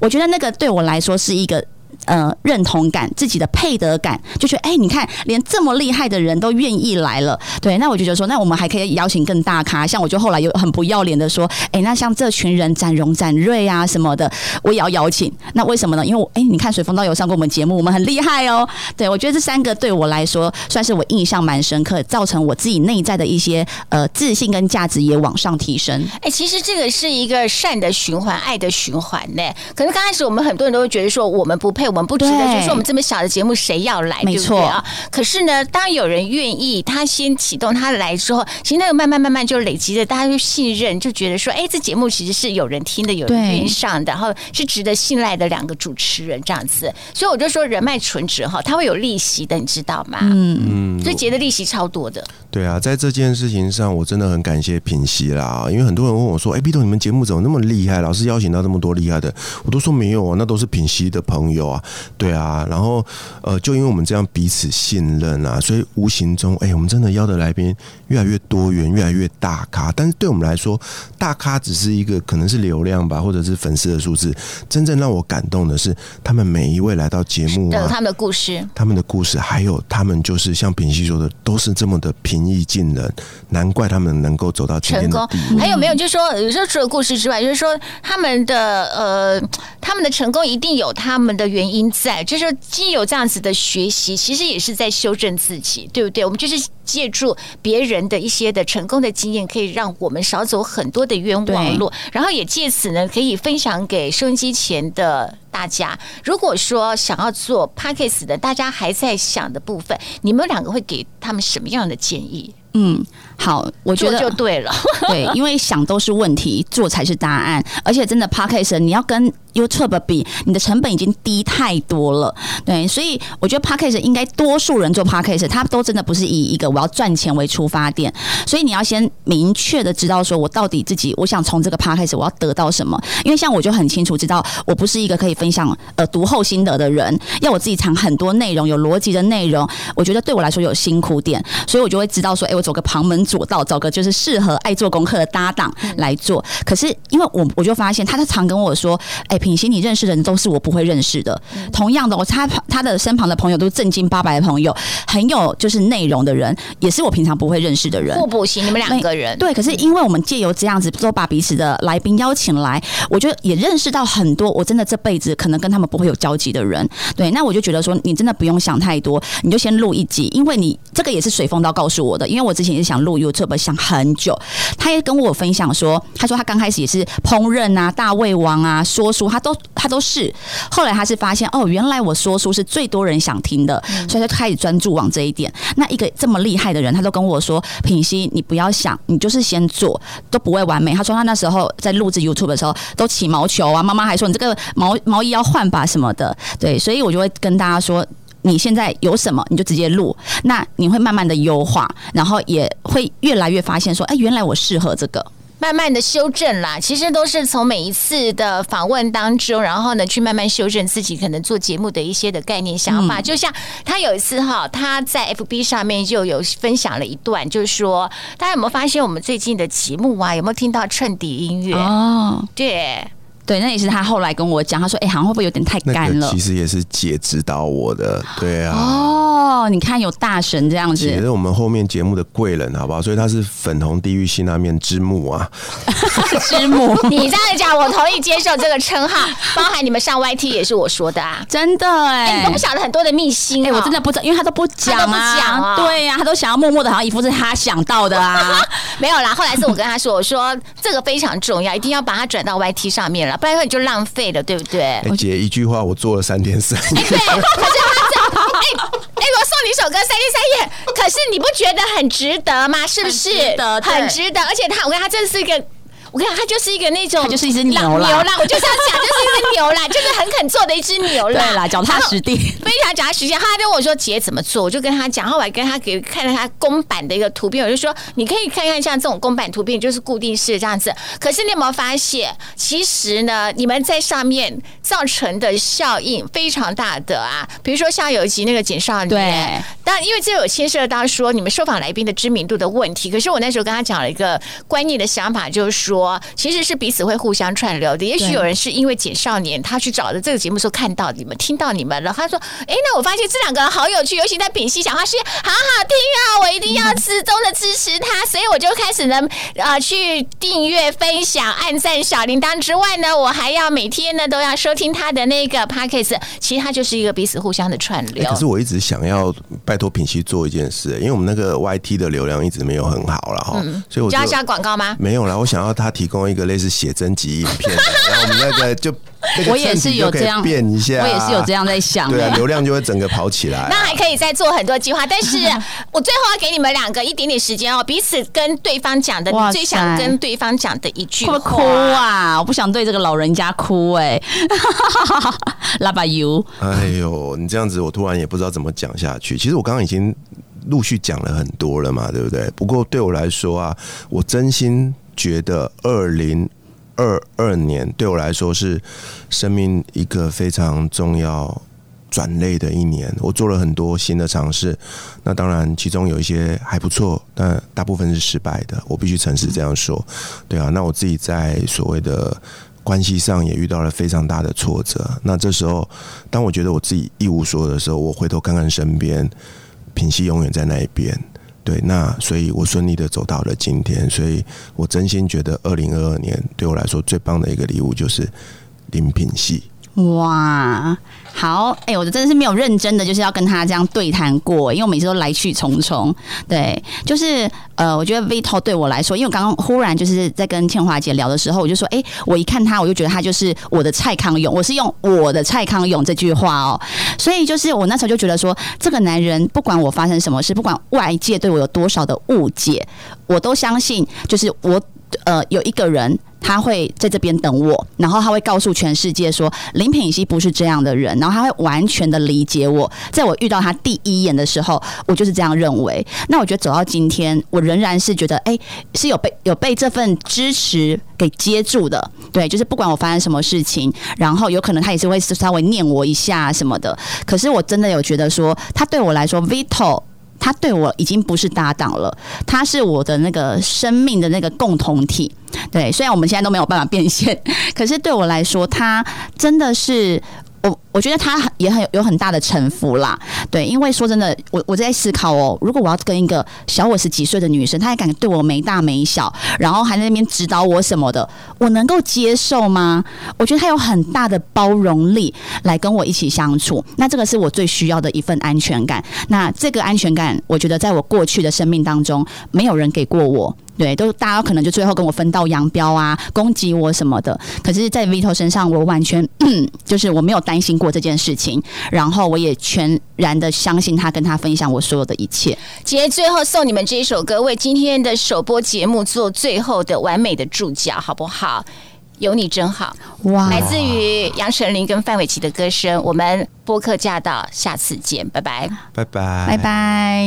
我觉得那个对我来说是一个。呃，认同感，自己的配得感，就觉得哎，你看，连这么厉害的人都愿意来了，对，那我就觉得说，那我们还可以邀请更大咖，像我就后来又很不要脸的说，哎，那像这群人展荣、展瑞啊什么的，我也要邀请。那为什么呢？因为我哎，你看水风刀有上过我们节目，我们很厉害哦。对我觉得这三个对我来说算是我印象蛮深刻，造成我自己内在的一些呃自信跟价值也往上提升。哎，其实这个是一个善的循环，爱的循环呢。可能刚开始我们很多人都会觉得说，我们不配。我们不值得，就是我们这么小的节目，谁要来？没错啊。可是呢，当有人愿意，他先启动，他来之后，其实那个慢慢慢慢就累积的，大家就信任，就觉得说，哎，这节目其实是有人听的，有人愿意上的，然后是值得信赖的两个主持人这样子。所以我就说，人脉存折哈，它会有利息的，你知道吗？嗯嗯，所以结的利息超多的。对啊，在这件事情上，我真的很感谢品熙啦，因为很多人问我说，哎，B 头，你们节目怎么那么厉害？老是邀请到这么多厉害的，我都说没有啊，那都是品熙的朋友啊。对啊，然后呃，就因为我们这样彼此信任啊，所以无形中，哎，我们真的邀的来宾越来越多元，越来越大咖。但是对我们来说，大咖只是一个可能是流量吧，或者是粉丝的数字。真正让我感动的是，他们每一位来到节目啊，他们的故事，他们的故事，还有他们就是像品熙说的，都是这么的平易近人，难怪他们能够走到成功。还有没有？就是说，有时候除了故事之外，就是说他们的呃，他们的成功一定有他们的原因在。就是既有这样子的学习，其实也是在修正自己，对不对？我们就是借助别人的一些的成功的经验，可以让我们少走很多的冤枉路，然后也借此呢，可以分享给收音机前的大家。如果说想要做 p a c k a g e 的，大家还在想的部分，你们两个会给他们什么样的建议？嗯，好，我觉得就对了，(laughs) 对，因为想都是问题，做才是答案，而且真的 p a c k a g e 你要跟。YouTube 比你的成本已经低太多了，对，所以我觉得 Podcast 应该多数人做 Podcast，他都真的不是以一个我要赚钱为出发点，所以你要先明确的知道说我到底自己我想从这个 Podcast 我要得到什么，因为像我就很清楚知道我不是一个可以分享呃读后心得的人，要我自己藏很多内容有逻辑的内容，我觉得对我来说有辛苦点，所以我就会知道说，哎，我走个旁门左道，找个就是适合爱做功课的搭档来做。可是因为我我就发现他他常跟我说，哎。品行，你认识的人都是我不会认识的。同样的，我他他的身旁的朋友都是正经八百的朋友，很有就是内容的人，也是我平常不会认识的人。互补型，你们两个人对。可是因为我们借由这样子，都把彼此的来宾邀请来，我觉得也认识到很多我真的这辈子可能跟他们不会有交集的人。对，那我就觉得说，你真的不用想太多，你就先录一集，因为你这个也是水风刀告诉我的。因为我之前也是想录 YouTube，想很久。他也跟我分享说，他说他刚开始也是烹饪啊、大胃王啊、说书。他都他都是，后来他是发现哦，原来我说书是最多人想听的，所以他开始专注往这一点。那一个这么厉害的人，他都跟我说：“品熙，你不要想，你就是先做，都不会完美。”他说他那时候在录制 YouTube 的时候都起毛球啊，妈妈还说你这个毛毛衣要换吧什么的。对，所以我就会跟大家说，你现在有什么你就直接录，那你会慢慢的优化，然后也会越来越发现说，哎，原来我适合这个。慢慢的修正啦，其实都是从每一次的访问当中，然后呢去慢慢修正自己可能做节目的一些的概念想法。就像他有一次哈，他在 FB 上面就有分享了一段，就是说大家有没有发现我们最近的节目啊，有没有听到衬底音乐？哦，对。对，那也是他后来跟我讲，他说：“哎、好像会不会有点太干了个其实也是姐指导我的，对？”啊。哦，你看有大神这样子，姐是我们后面节目的贵人，好不好？所以他是粉红地狱辛拉面之母啊！(laughs) 之母，(laughs) 你这样讲，我同意接受这个称号，包含你们上 YT 也是我说的啊。真的哎、哎、你都不晓得很多的秘辛、哎、哦我真的不知道，因为他都不讲他都不啊，讲哦对呀、他都想要默默的，好像一副是他想到的啊。(laughs) 没有啦。后来是我跟他说，我说这个非常重要，一定要把它转到 YT 上面了，不然你就浪费了，对不对？哎、姐一句话，我做了三天三夜。(laughs) 对，可是他这，哎、哎、我送你一首歌《三天三夜》，可是你不觉得很值得吗？是不是？很值得很值得。而且他，我跟他真的是一个。我跟你讲，他就是一个那种，他就是一只牛啦牛啦，我就是要讲，就是一只牛啦，(laughs) 就是很肯做的一只牛啦。对啦，脚踏实地。非常脚踏实地。他跟我说姐怎么做，我就跟他讲，后来跟他给看了他公版的一个图片，我就说你可以看看像这种公版图片，就是固定式这样子。可是你有没有发现，其实呢，你们在上面造成的效应非常大的啊？比如说像有一集那个简少年，对，当然因为这有牵涉到说你们受访来宾的知名度的问题。可是我那时候跟他讲了一个观念的想法，就是说其实是彼此会互相串流的。也许有人是因为简少年他去找的这个节目的时候看到你们，听到你们了，他说：“哎，那我发现这两个人好有趣，尤其在品析讲话是好好听啊，我一定要始终的支持他。”所以我就开始呢，呃，去订阅、分享、按赞小铃铛之外呢，我还要每天呢都要收听他的那个 podcast。其实他就是一个彼此互相的串流。欸可是我一直想要拜托品析做一件事、因为我们那个 YT 的流量一直没有很好了哈，所以我就就要下广告吗？没有啦，我想要他提供一个类似写真集影片，然后我们那个就那个我也是有这样变一下，我也是有这样在想、对啊，哎流量就会整个跑起来啊、那还可以再做很多计划，但是我最后要给你们两个一点点时间哦，彼此跟对方讲的，你最想跟对方讲的一句话。哭啊？我不想对这个老人家哭哎、(laughs) 拉巴油，哎呦，你这样子，我突然也不知道怎么讲下去。其实我刚刚已经陆续讲了很多了嘛，对不对？不过对我来说啊，我真心觉得二零二二年对我来说是生命一个非常重要。转类的一年，我做了很多新的尝试。那当然，其中有一些还不错，但大部分是失败的。我必须诚实这样说。对啊，那我自己在所谓的关系上也遇到了非常大的挫折。那这时候，当我觉得我自己一无所有的时候，我回头看看身边，品熙永远在那一边。对，那所以我顺利的走到了今天，所以我真心觉得二零二二年对我来说最棒的一个礼物就是林品系。哇，好，哎、我真的是没有认真的，就是要跟他这样对谈过，因为我每次都来去匆匆。对，就是呃，我觉得 Vito 对我来说，因为我刚刚忽然就是在跟倩华姐聊的时候，我就说，哎、我一看他，我就觉得他就是我的蔡康永，我是用我的蔡康永这句话哦，所以就是我那时候就觉得说，这个男人不管我发生什么事，不管外界对我有多少的误解，我都相信，就是我呃有一个人。他会在这边等我，然后他会告诉全世界说林品熙不是这样的人，然后他会完全的理解我。在我遇到他第一眼的时候，我就是这样认为。那我觉得走到今天，我仍然是觉得，哎、是有被有被这份支持给接住的。对，就是不管我发生什么事情，然后有可能他也是会稍微念我一下什么的。可是我真的有觉得说，他对我来说，Vito。他对我已经不是搭档了，他是我的那个生命的那个共同体。对，虽然我们现在都没有办法变现，(laughs) 可是对我来说，他真的是。我我觉得他也很有很大的城府啦，对，因为说真的，我我在思考哦，如果我要跟一个小我十几岁的女生，她还敢对我没大没小，然后还在那边指导我什么的，我能够接受吗？我觉得他有很大的包容力来跟我一起相处，那这个是我最需要的一份安全感。那这个安全感，我觉得在我过去的生命当中，没有人给过我。对，都大家可能就最后跟我分道扬镳啊，攻击我什么的。可是，在 Vito 身上，我完全就是我没有担心过这件事情，然后我也全然的相信他，跟他分享我所有的一切。姐最后送你们这一首歌，为今天的首播节目做最后的完美的注脚，好不好？有你真好，哇来自于杨丞琳跟范玮琪的歌声。我们播客驾到，下次见，拜拜。拜拜，拜拜。